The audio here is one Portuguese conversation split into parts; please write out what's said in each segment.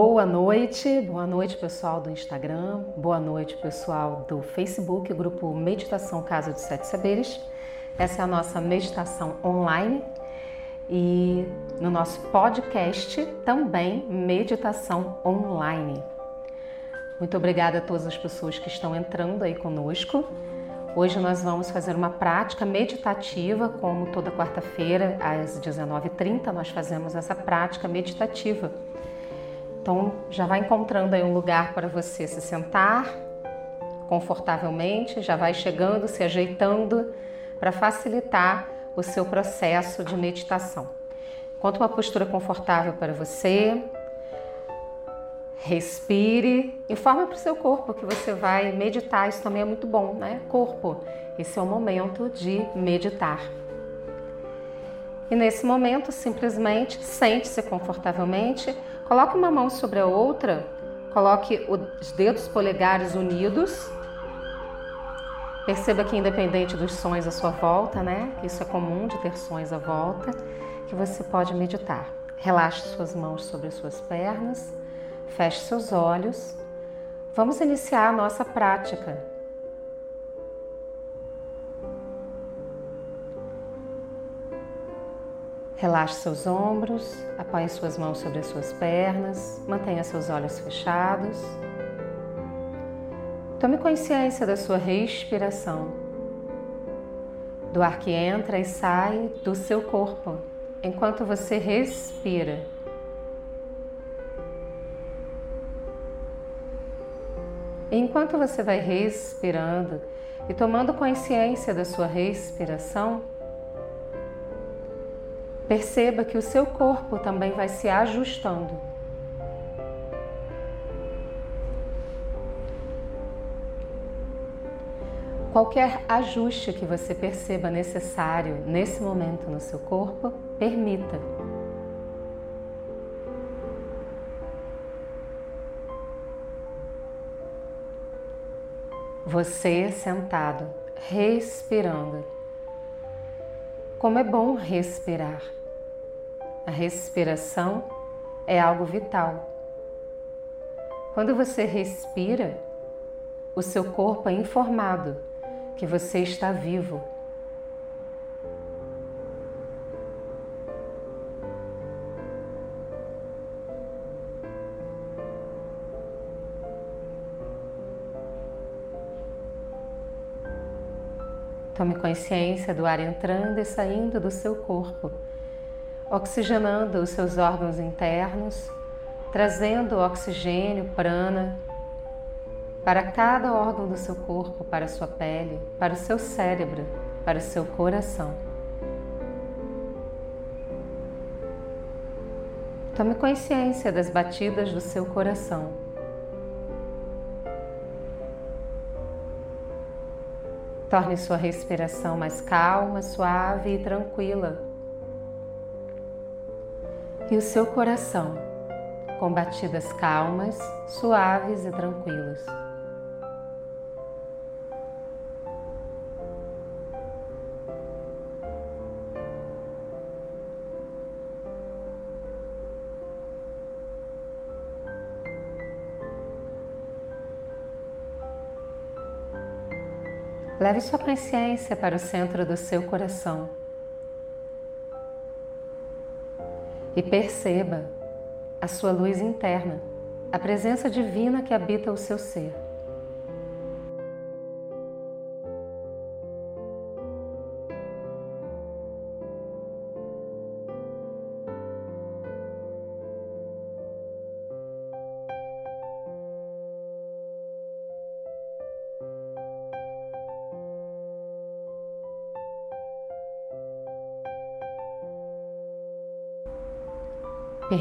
Boa noite, boa noite pessoal do Instagram, boa noite pessoal do Facebook, grupo Meditação Casa dos Sete Saberes. Essa é a nossa meditação online e no nosso podcast também meditação online. Muito obrigada a todas as pessoas que estão entrando aí conosco. Hoje nós vamos fazer uma prática meditativa, como toda quarta-feira às 19h30 nós fazemos essa prática meditativa. Então já vai encontrando aí um lugar para você se sentar confortavelmente, já vai chegando, se ajeitando para facilitar o seu processo de meditação. Encontre uma postura confortável para você. Respire, informe para o seu corpo que você vai meditar, isso também é muito bom, né? Corpo, esse é o momento de meditar. E nesse momento, simplesmente sente-se confortavelmente, coloque uma mão sobre a outra, coloque os dedos polegares unidos Perceba que independente dos sons à sua volta, né? Isso é comum de ter sons à volta, que você pode meditar. Relaxe suas mãos sobre as suas pernas, feche seus olhos. Vamos iniciar a nossa prática. Relaxe seus ombros, apoie suas mãos sobre as suas pernas, mantenha seus olhos fechados. Tome consciência da sua respiração, do ar que entra e sai do seu corpo enquanto você respira. Enquanto você vai respirando e tomando consciência da sua respiração, perceba que o seu corpo também vai se ajustando. Qualquer ajuste que você perceba necessário nesse momento no seu corpo, permita. Você sentado, respirando. Como é bom respirar. A respiração é algo vital. Quando você respira, o seu corpo é informado que você está vivo. Tome consciência do ar entrando e saindo do seu corpo, oxigenando os seus órgãos internos, trazendo oxigênio, prana, para cada órgão do seu corpo, para a sua pele, para o seu cérebro, para o seu coração. Tome consciência das batidas do seu coração. Torne sua respiração mais calma, suave e tranquila. E o seu coração com batidas calmas, suaves e tranquilas. Leve sua consciência para o centro do seu coração e perceba a sua luz interna, a presença divina que habita o seu ser.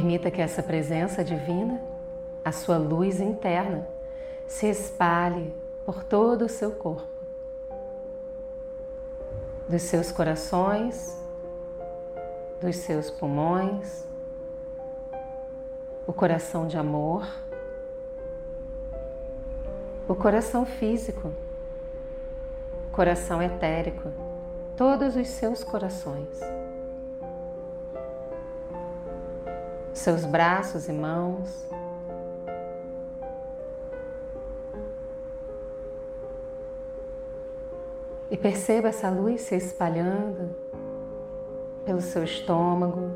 Permita que essa presença divina, a sua luz interna, se espalhe por todo o seu corpo, dos seus corações, dos seus pulmões, o coração de amor, o coração físico, coração etérico, todos os seus corações. seus braços e mãos. E perceba essa luz se espalhando pelo seu estômago,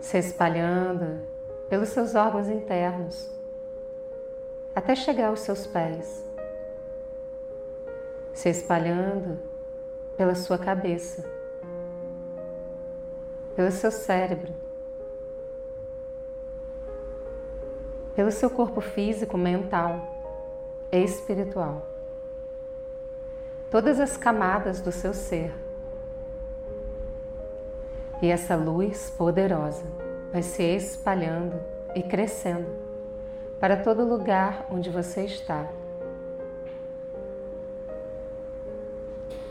se espalhando pelos seus órgãos internos, até chegar aos seus pés, se espalhando pela sua cabeça pelo seu cérebro, pelo seu corpo físico, mental e espiritual. Todas as camadas do seu ser. E essa luz poderosa vai se espalhando e crescendo para todo lugar onde você está.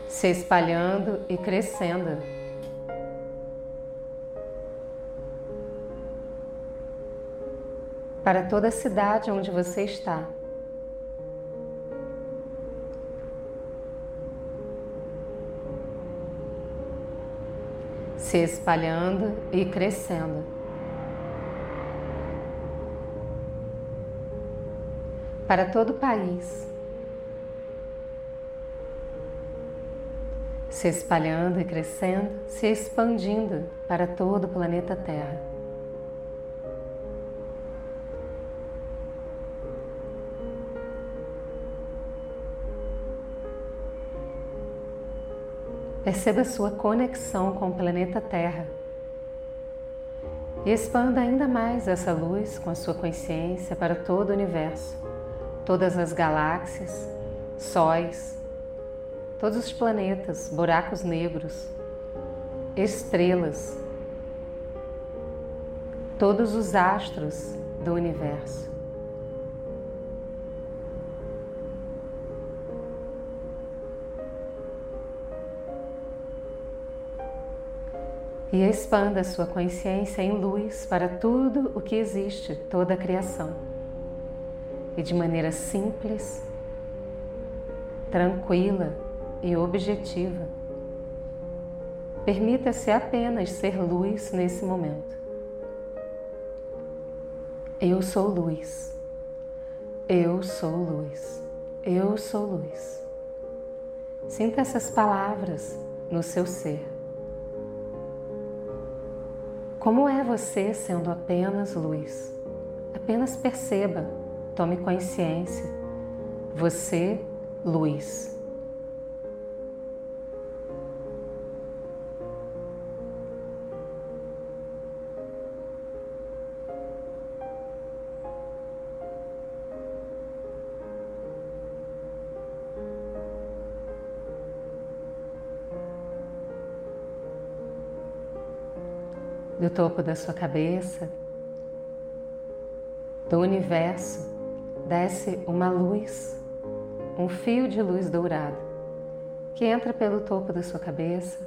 Se espalhando e crescendo. Para toda a cidade onde você está. se espalhando e crescendo. Para todo o país, se espalhando e crescendo, se expandindo para todo o planeta Terra. Perceba sua conexão com o planeta Terra e expanda ainda mais essa luz com a sua consciência para todo o universo, todas as galáxias, sóis, todos os planetas, buracos negros, estrelas, todos os astros do universo. E expanda sua consciência em luz para tudo o que existe, toda a criação. E de maneira simples, tranquila e objetiva, permita-se apenas ser luz nesse momento. Eu sou luz. Eu sou luz. Eu sou luz. Sinta essas palavras no seu ser. Como é você sendo apenas luz? Apenas perceba, tome consciência. Você, luz. Do topo da sua cabeça, do universo, desce uma luz, um fio de luz dourado, que entra pelo topo da sua cabeça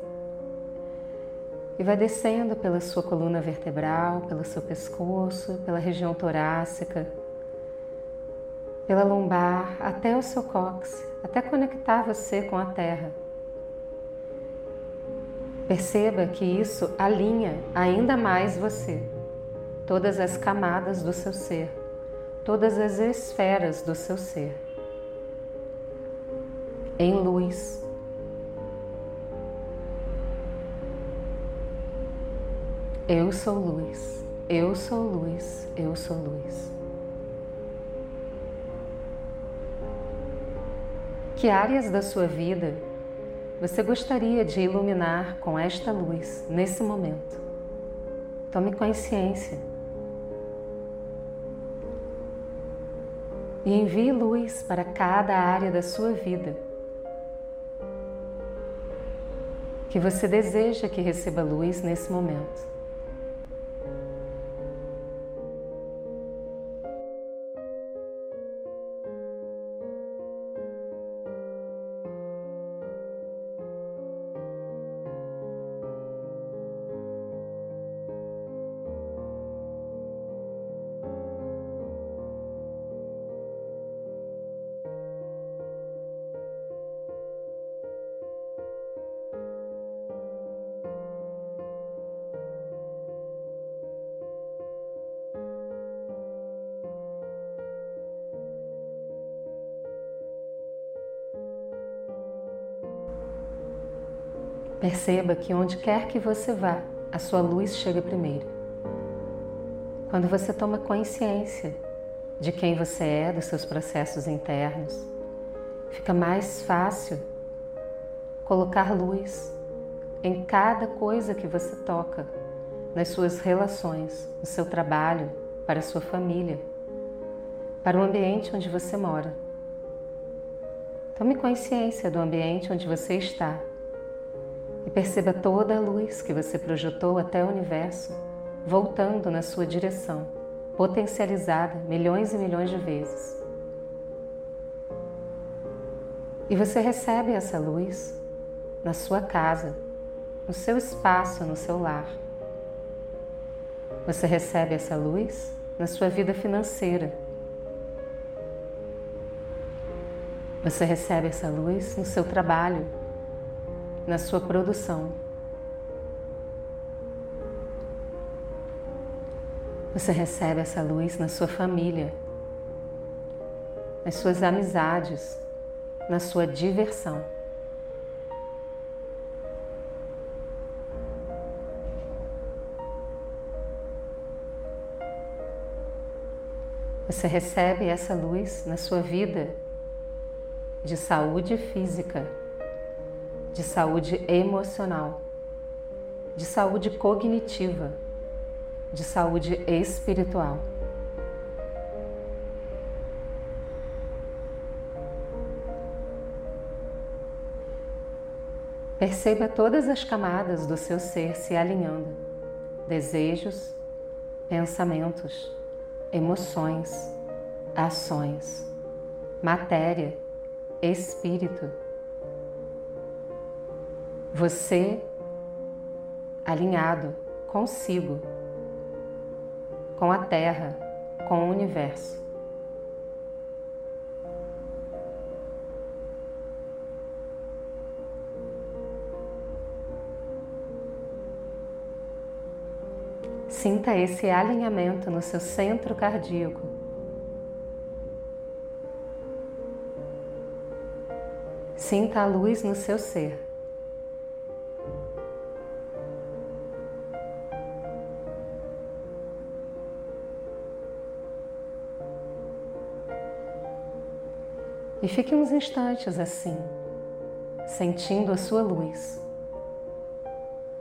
e vai descendo pela sua coluna vertebral, pelo seu pescoço, pela região torácica, pela lombar, até o seu cóccix, até conectar você com a terra Perceba que isso alinha ainda mais você, todas as camadas do seu ser, todas as esferas do seu ser. Em luz. Eu sou luz, eu sou luz, eu sou luz. Que áreas da sua vida você gostaria de iluminar com esta luz nesse momento? Tome consciência e envie luz para cada área da sua vida que você deseja que receba luz nesse momento. Perceba que onde quer que você vá, a sua luz chega primeiro. Quando você toma consciência de quem você é, dos seus processos internos, fica mais fácil colocar luz em cada coisa que você toca, nas suas relações, no seu trabalho, para a sua família, para o ambiente onde você mora. Tome consciência do ambiente onde você está e perceba toda a luz que você projetou até o universo voltando na sua direção, potencializada milhões e milhões de vezes. E você recebe essa luz na sua casa, no seu espaço, no seu lar. Você recebe essa luz na sua vida financeira Você recebe essa luz no seu trabalho, na sua produção. Você recebe essa luz na sua família, nas suas amizades, na sua diversão. Você recebe essa luz na sua vida de saúde física, de saúde emocional, de saúde cognitiva, de saúde espiritual. Perceba todas as camadas do seu ser se alinhando: desejos, pensamentos, emoções, ações, matéria espírito. Você alinhado consigo, com a Terra, com o universo. Sinta esse alinhamento no seu centro cardíaco Sinta a luz no seu ser. E fique uns instantes assim, sentindo a sua luz,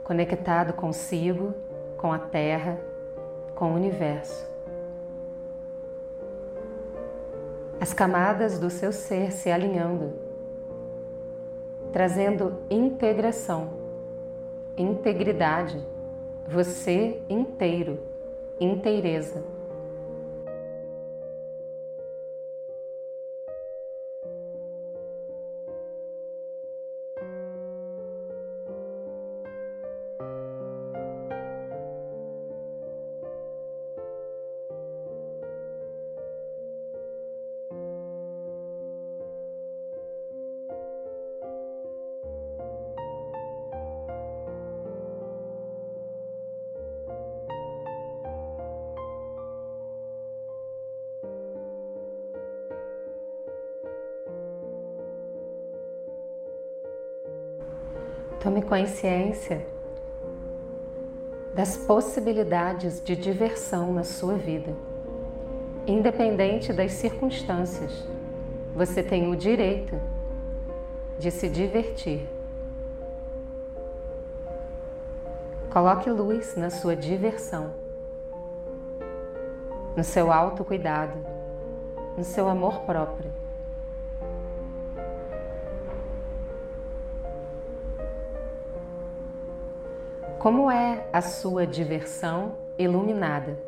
conectado consigo, com a Terra, com o universo. As camadas do seu ser se alinhando trazendo integração, integridade, você inteiro, inteireza. Consciência das possibilidades de diversão na sua vida. Independente das circunstâncias, você tem o direito de se divertir. Coloque luz na sua diversão, no seu autocuidado, no seu amor próprio. Como é a sua diversão iluminada?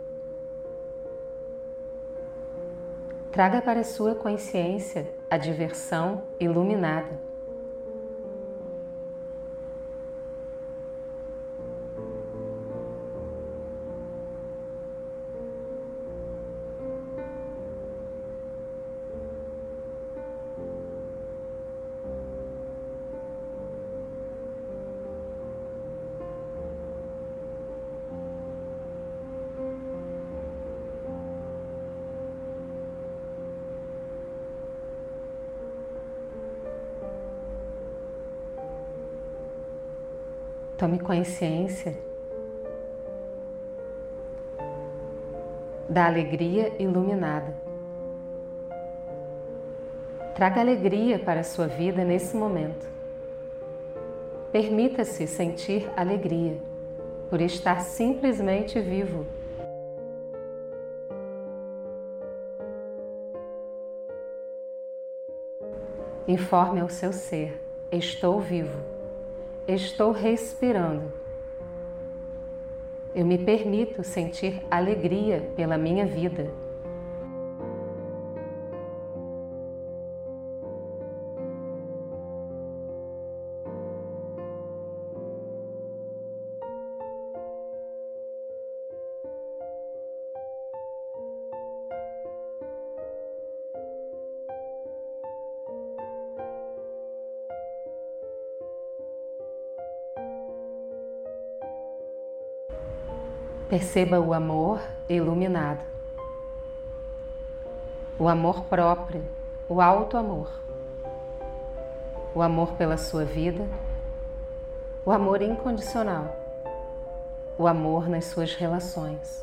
Traga para sua consciência a diversão iluminada. Tome consciência da alegria iluminada. Traga alegria para a sua vida nesse momento. Permita-se sentir alegria por estar simplesmente vivo. Informe ao seu ser: estou vivo, estou respirando. Eu me permito sentir alegria pela minha vida. Perceba o amor iluminado, o amor próprio, o alto amor, o amor pela sua vida, o amor incondicional, o amor nas suas relações,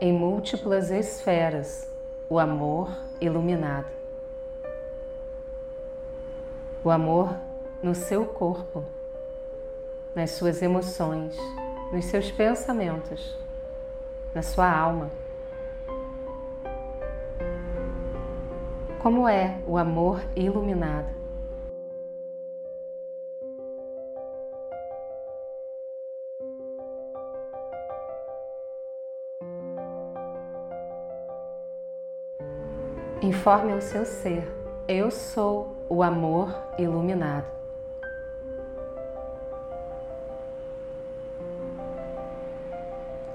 em múltiplas esferas, o amor iluminado, o amor no seu corpo, nas suas emoções nos seus pensamentos, na sua alma. Como é o amor iluminado? Informe ao seu ser: Eu sou o amor iluminado.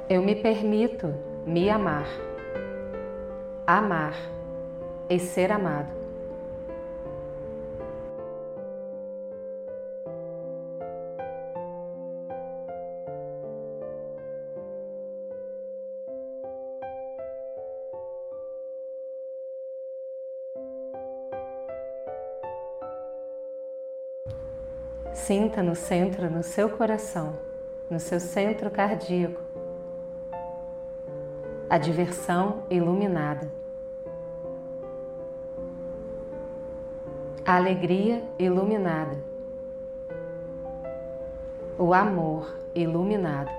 Eu me permito me amar, amar e ser amado. Sinta no centro, no seu coração, no seu centro cardíaco, a diversão iluminada, a alegria iluminada, o amor iluminado.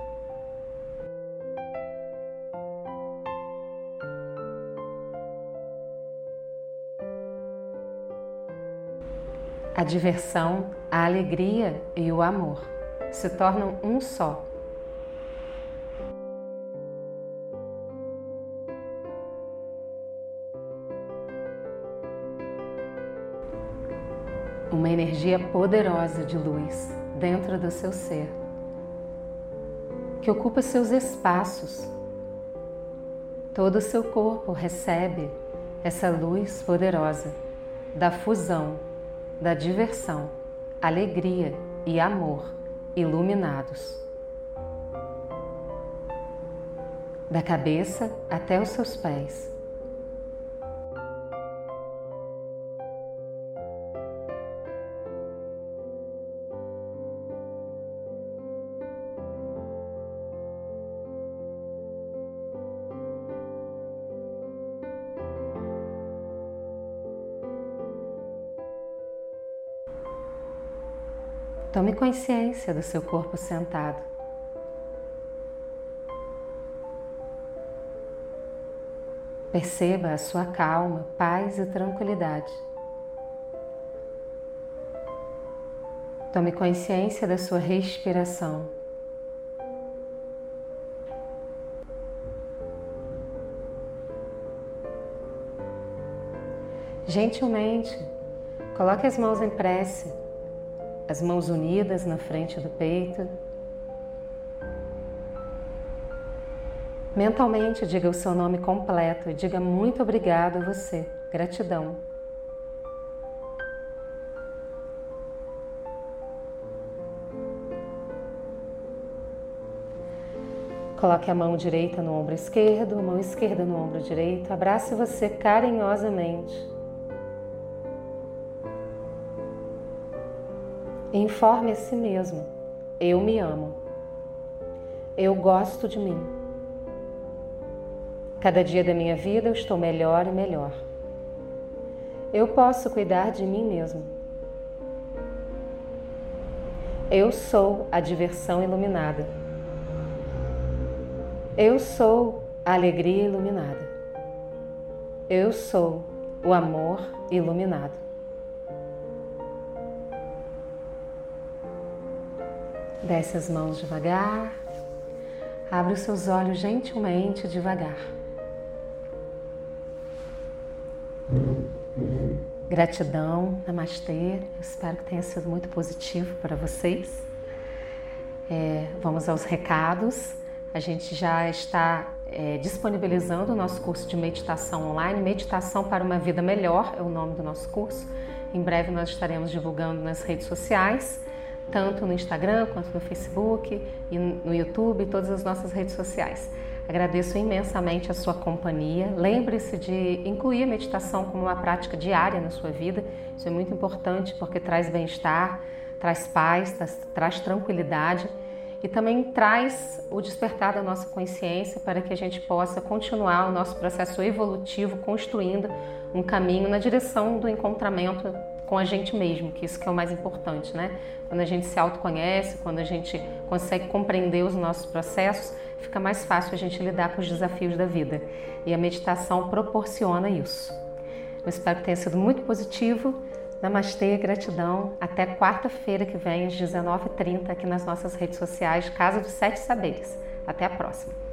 A diversão, a alegria e o amor se tornam um só uma energia poderosa de luz dentro do seu ser, que ocupa seus espaços. Todo o seu corpo recebe essa luz poderosa da fusão, da diversão, alegria e amor iluminados. Da cabeça até os seus pés Tome consciência do seu corpo sentado. Perceba a sua calma, paz e tranquilidade. Tome consciência da sua respiração. Gentilmente, coloque as mãos em prece as mãos unidas na frente do peito. Mentalmente diga o seu nome completo e diga muito obrigado a você. Gratidão. Coloque a mão direita no ombro esquerdo, a mão esquerda no ombro direito. Abrace você carinhosamente. Informe a si mesmo Eu me amo. Eu gosto de mim. Cada dia da minha vida eu estou melhor e melhor. Eu posso cuidar de mim mesmo. Eu sou a diversão iluminada. Eu sou a alegria iluminada. Eu sou o amor iluminado. Desce as mãos devagar. Abre os seus olhos gentilmente devagar. Gratidão, Namastê. Eu espero que tenha sido muito positivo para vocês. É, vamos aos recados. A gente já está é, disponibilizando o nosso curso de meditação online, Meditação para uma Vida Melhor é o nome do nosso curso. Em breve nós estaremos divulgando nas redes sociais, tanto no Instagram quanto no Facebook e no YouTube, todas as nossas redes sociais. Agradeço imensamente a sua companhia. Lembre-se de incluir a meditação como uma prática diária na sua vida. Isso é muito importante porque traz bem-estar, traz paz, traz, traz tranquilidade e também traz o despertar da nossa consciência para que a gente possa continuar o nosso processo evolutivo construindo um caminho na direção do encontramento com a gente mesmo, que isso que é o mais importante, né? Quando a gente se autoconhece, quando a gente consegue compreender os nossos processos, fica mais fácil a gente lidar com os desafios da vida. E a meditação proporciona isso. Eu espero que tenha sido muito positivo. Namastê, gratidão. Até quarta-feira que vem, às 19h30, aqui nas nossas redes sociais, Casa dos Sete Saberes. Até a próxima.